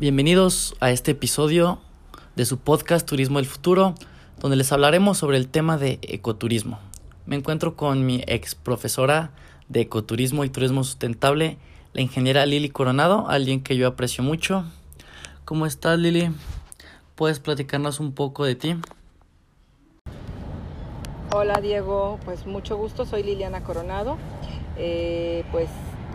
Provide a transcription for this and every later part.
Bienvenidos a este episodio de su podcast Turismo del Futuro, donde les hablaremos sobre el tema de ecoturismo. Me encuentro con mi ex profesora de ecoturismo y turismo sustentable, la ingeniera Lili Coronado, alguien que yo aprecio mucho. ¿Cómo estás, Lili? ¿Puedes platicarnos un poco de ti? Hola, Diego. Pues mucho gusto. Soy Liliana Coronado. Eh, pues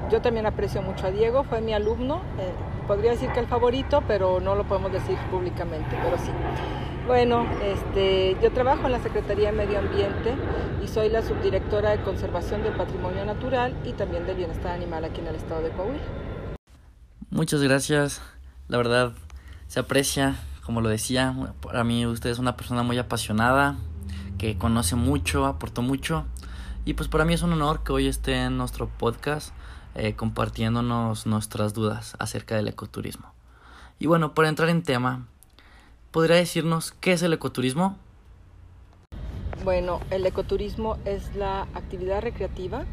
yo también aprecio mucho a Diego. Fue mi alumno. Eh, podría decir que el favorito, pero no lo podemos decir públicamente, pero sí. Bueno, este, yo trabajo en la Secretaría de Medio Ambiente y soy la subdirectora de Conservación del Patrimonio Natural y también del Bienestar Animal aquí en el estado de Coahuila. Muchas gracias. La verdad, se aprecia, como lo decía, para mí usted es una persona muy apasionada, que conoce mucho, aportó mucho. Y pues para mí es un honor que hoy esté en nuestro podcast eh, compartiéndonos nuestras dudas acerca del ecoturismo. Y bueno, para entrar en tema, ¿podría decirnos qué es el ecoturismo? Bueno, el ecoturismo es la actividad recreativa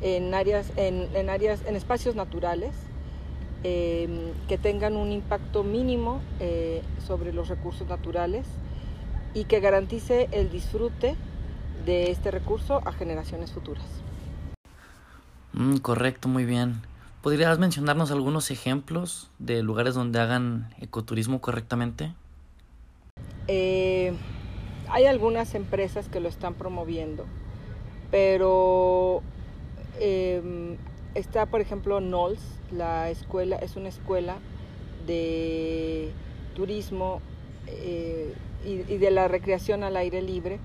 en áreas, en, áreas, en espacios naturales em, que tengan un impacto mínimo eh, sobre los recursos naturales y que garantice el disfrute de este recurso a generaciones futuras. Mm, correcto, muy bien. ¿Podrías mencionarnos algunos ejemplos de lugares donde hagan ecoturismo correctamente? Eh, hay algunas empresas que lo están promoviendo, pero em, está, por ejemplo, NOLS, la escuela, es una escuela de turismo eh, y, de la recreación al aire libre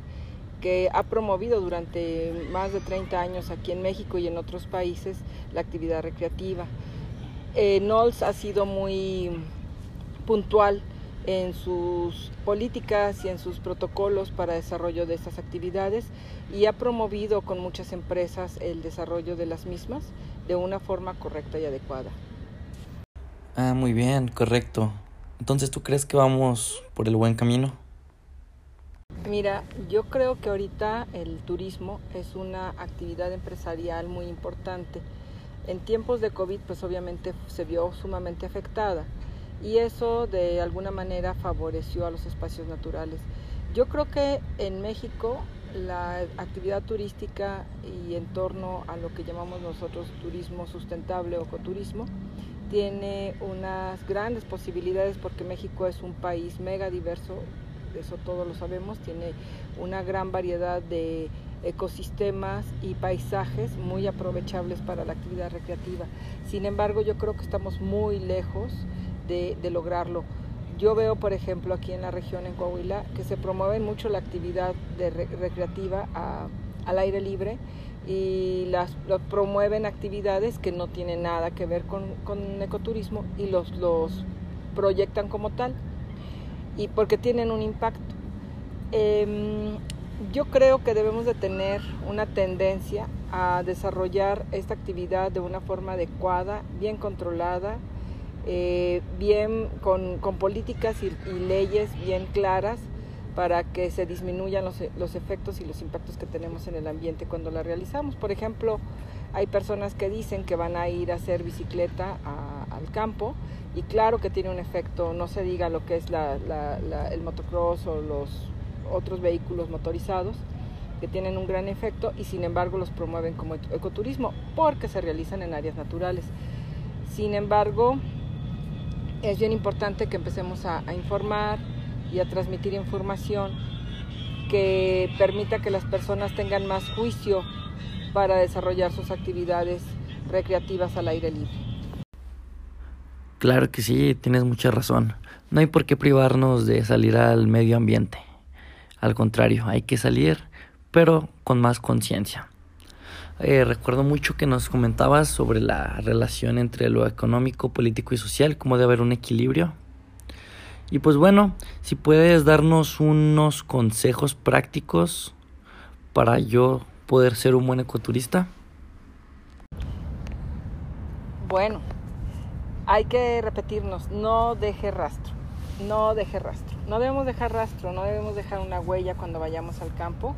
que ha promovido durante más de 30 años aquí en México y en otros países la actividad recreativa. Eh, NOLS ha sido muy puntual en sus políticas y en sus protocolos para desarrollo de estas actividades y ha promovido con muchas empresas el desarrollo de las mismas de una forma correcta y adecuada. Ah, muy bien, correcto. Entonces, ¿tú crees que vamos por el buen camino? Mira, yo creo que ahorita el turismo es una actividad empresarial muy importante. En tiempos de COVID, pues obviamente se vio sumamente afectada y eso de alguna manera favoreció a los espacios naturales. Yo creo que en México la actividad turística y en torno a lo que llamamos nosotros turismo sustentable o ecoturismo tiene unas grandes posibilidades porque México es un país mega diverso eso todos lo sabemos, tiene una gran variedad de ecosistemas y paisajes muy aprovechables para la actividad recreativa. Sin embargo, yo creo que estamos muy lejos de, lograrlo. Yo veo, por ejemplo, aquí en la región, en Coahuila, que se promueve mucho la actividad recreativa al aire libre y las promueven actividades que no tienen nada que ver con, ecoturismo y los proyectan como tal y porque tienen un impacto. Em, yo creo que debemos de tener una tendencia a desarrollar esta actividad de una forma adecuada, bien controlada, eh, bien con, políticas y, leyes bien claras para que se disminuyan los, los, efectos y los impactos que tenemos en el ambiente cuando la realizamos. Por ejemplo, hay personas que dicen que van a ir a hacer bicicleta al campo y claro que tiene un efecto, no se diga lo que es el motocross o los otros vehículos motorizados que tienen un gran efecto y sin embargo los promueven como ecoturismo porque se realizan en áreas naturales. Sin embargo, es bien importante que empecemos a, informar y a transmitir información que permita que las personas tengan más juicio para desarrollar sus actividades recreativas al aire libre. Claro que sí, tienes mucha razón. No hay por qué privarnos de salir al medio ambiente. Al contrario, hay que salir, pero con más conciencia. Eh, recuerdo mucho que nos comentabas sobre la relación entre lo económico, político y social, cómo debe haber un equilibrio. Y pues bueno, si puedes darnos unos consejos prácticos para yo poder ser un buen ecoturista? Bueno, hay que repetirnos, no deje rastro, no deje rastro. No debemos dejar rastro, no debemos dejar una huella cuando vayamos al campo,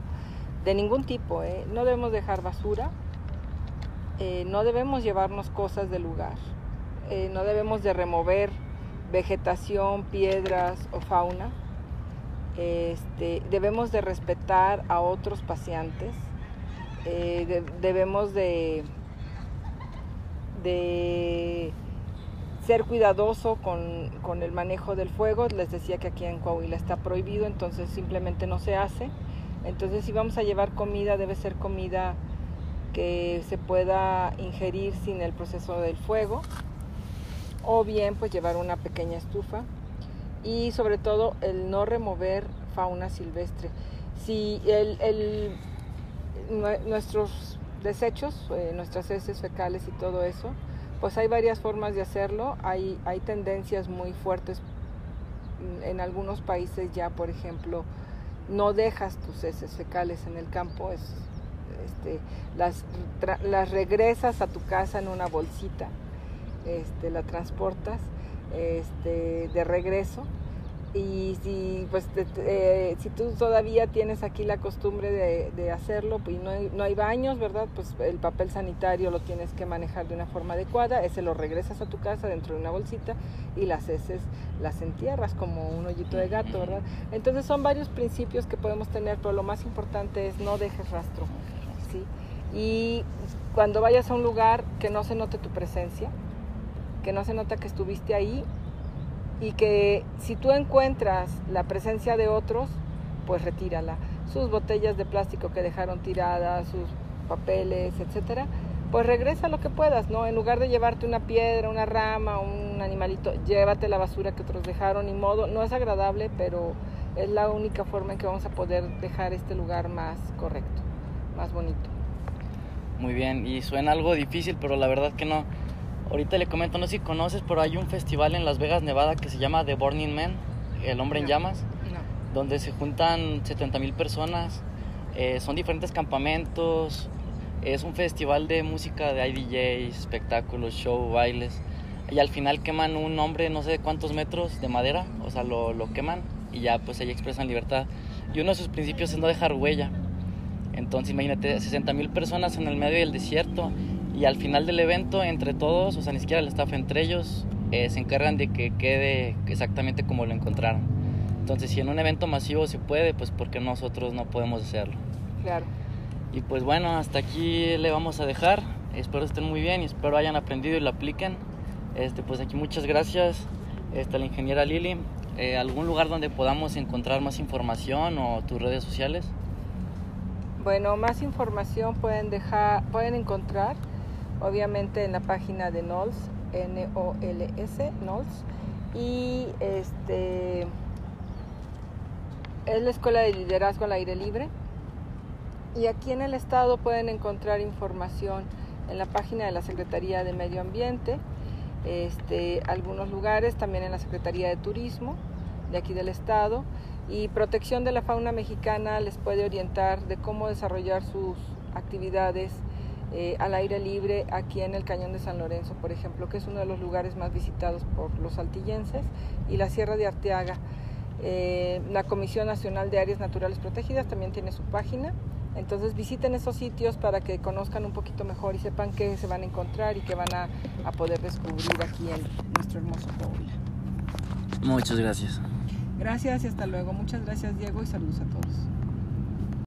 de ningún tipo, ¿eh? no debemos dejar basura, eh, no debemos llevarnos cosas del lugar, eh, no debemos de remover vegetación, piedras o fauna. Este, debemos de respetar a otros paseantes, debemos de, de ser cuidadoso con, con, el manejo del fuego. Les decía que aquí en Coahuila está prohibido, entonces simplemente no se hace. Entonces si vamos a llevar comida, debe ser comida que se pueda ingerir sin el proceso del fuego o bien pues llevar una pequeña estufa y sobre todo el no remover fauna silvestre. Si el, nuestros desechos, eh, nuestras heces fecales y todo eso, pues hay varias formas de hacerlo, hay, hay tendencias muy fuertes en algunos países ya, por ejemplo, no dejas tus heces fecales en el campo, es, este, las, las regresas a tu casa en una bolsita este, la transportas este, de regreso y si pues eh, si tú todavía tienes aquí la costumbre de, hacerlo y no hay, no hay, baños verdad pues el papel sanitario lo tienes que manejar de una forma adecuada ese lo regresas a tu casa dentro de una bolsita y las heces las entierras como un hoyito de gato verdad entonces son varios principios que podemos tener pero lo más importante es no dejes rastro sí y cuando vayas a un lugar que no se note tu presencia que no se nota que estuviste ahí y que si tú encuentras la presencia de otros, pues retírala. Sus botellas de plástico que dejaron tiradas, sus papeles, etcétera, pues regresa lo que puedas, ¿no? En lugar de llevarte una piedra, una rama, un animalito, llévate la basura que otros dejaron y modo. No es agradable, pero es la única forma en que vamos a poder dejar este lugar más correcto, más bonito. Muy bien, y suena algo difícil, pero la verdad que no Ahorita le comento, no sé si conoces, pero hay un festival en Las Vegas, Nevada, que se llama The Burning Man, El Hombre en Llamas, donde se juntan 70 mil personas. Eh, son diferentes campamentos. Es un festival de música de IDJs, espectáculos, show, bailes. Y al final queman un hombre, no sé de cuántos metros de madera, o sea, lo, lo queman y ya pues ahí expresan libertad. Y uno de sus principios es no dejar huella. Entonces imagínate, 60 mil personas en el medio del desierto y al final del evento, entre todos, o sea, ni siquiera el staff, entre ellos, eh, se encargan de que quede exactamente como lo encontraron. Entonces, si en un evento masivo se puede, pues porque nosotros no podemos hacerlo. Claro. Y pues bueno, hasta aquí le vamos a dejar. Espero estén muy bien y espero hayan aprendido y lo apliquen. Este, pues aquí muchas gracias este, a la ingeniera Lili. Eh, ¿Algún lugar donde podamos encontrar más información o tus redes sociales? Bueno, más información pueden dejar, pueden encontrar obviamente en la página de NOLS, N-O-L-S, NOLS, y este es la Escuela de Liderazgo al Aire Libre. Y aquí en el estado pueden encontrar información en la página de la Secretaría de Medio Ambiente, este, algunos lugares, también en la Secretaría de Turismo de aquí del estado. Y Protección de la Fauna Mexicana les puede orientar de cómo desarrollar sus actividades eh, al aire libre aquí en el Cañón de San Lorenzo, por ejemplo, que es uno de los lugares más visitados por los saltillenses, y la Sierra de Arteaga. Eh, la Comisión Nacional de Áreas Naturales Protegidas también tiene su página. Entonces visiten esos sitios para que conozcan un poquito mejor y sepan qué se van a encontrar y qué van a, a poder descubrir aquí en nuestro hermoso Coahuila. Muchas gracias. Gracias y hasta luego. Muchas gracias Diego y saludos a todos.